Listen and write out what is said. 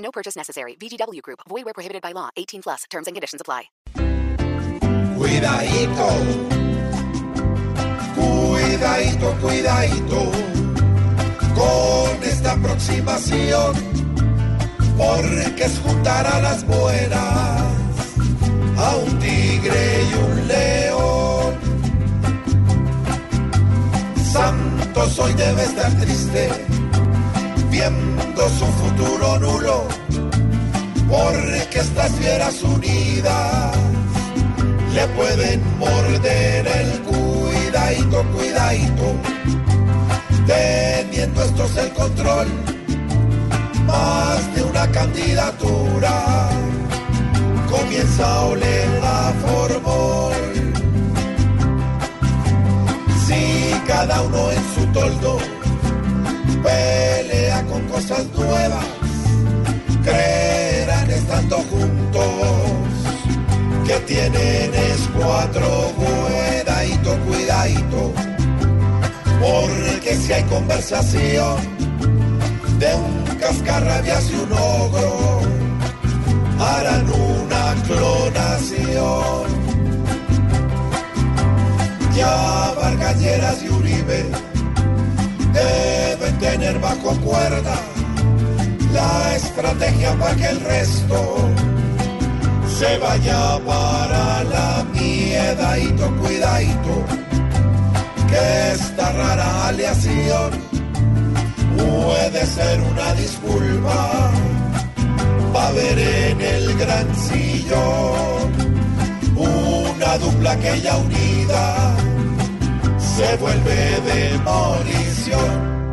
No purchase necessary. VGW Group. Void where prohibited by law. 18 plus. Terms and conditions apply. Cuidadito, cuidadito, cuidadito con esta aproximación, porque es juntar a las buenas a un tigre y un león. Santos hoy debe estar triste, viendo su futuro nulo, porque estas fieras unidas le pueden morder el cuidadito, cuidadito, teniendo estos el control más de una candidatura. Comienza a oler a formol. Si cada uno en su toldo pelea cosas nuevas, creerán estando juntos que tienen es cuatro, cuidadito, cuidadito, porque si hay conversación de un cascarrabias y un ogro, harán una clonación. Ya Vargalleras y Uribe deben tener bajo cuerda la estrategia para que el resto se vaya para la miedadito, cuidadito, que esta rara aleación puede ser una disculpa para ver en el gran sillón una dupla que ya unida se vuelve demolición.